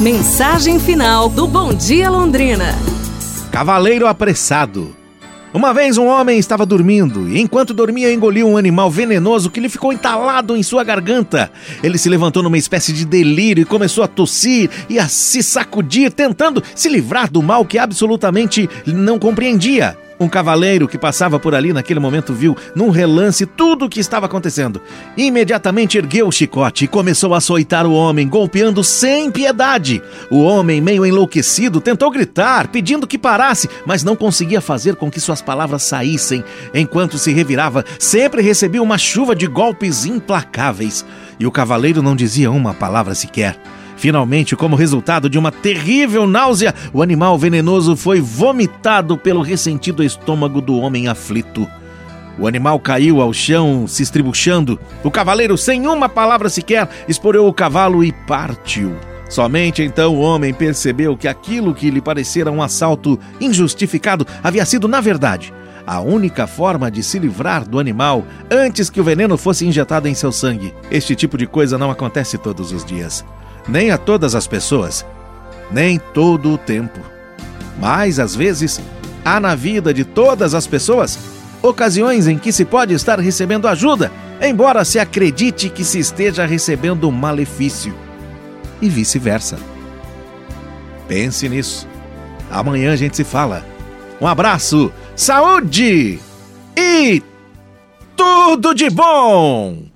Mensagem final do Bom Dia Londrina. Cavaleiro apressado. Uma vez um homem estava dormindo e, enquanto dormia, engoliu um animal venenoso que lhe ficou entalado em sua garganta. Ele se levantou numa espécie de delírio e começou a tossir e a se sacudir, tentando se livrar do mal que absolutamente não compreendia. Um cavaleiro que passava por ali naquele momento viu, num relance, tudo o que estava acontecendo. Imediatamente ergueu o chicote e começou a açoitar o homem, golpeando sem piedade. O homem, meio enlouquecido, tentou gritar, pedindo que parasse, mas não conseguia fazer com que suas palavras saíssem. Enquanto se revirava, sempre recebia uma chuva de golpes implacáveis. E o cavaleiro não dizia uma palavra sequer. Finalmente, como resultado de uma terrível náusea, o animal venenoso foi vomitado pelo ressentido estômago do homem aflito. O animal caiu ao chão, se estribuchando. O cavaleiro, sem uma palavra sequer, esporeu o cavalo e partiu. Somente então o homem percebeu que aquilo que lhe parecera um assalto injustificado havia sido, na verdade, a única forma de se livrar do animal antes que o veneno fosse injetado em seu sangue. Este tipo de coisa não acontece todos os dias nem a todas as pessoas, nem todo o tempo. Mas, às vezes, há na vida de todas as pessoas ocasiões em que se pode estar recebendo ajuda, embora se acredite que se esteja recebendo um malefício, e vice-versa. Pense nisso. Amanhã a gente se fala. Um abraço, saúde e tudo de bom!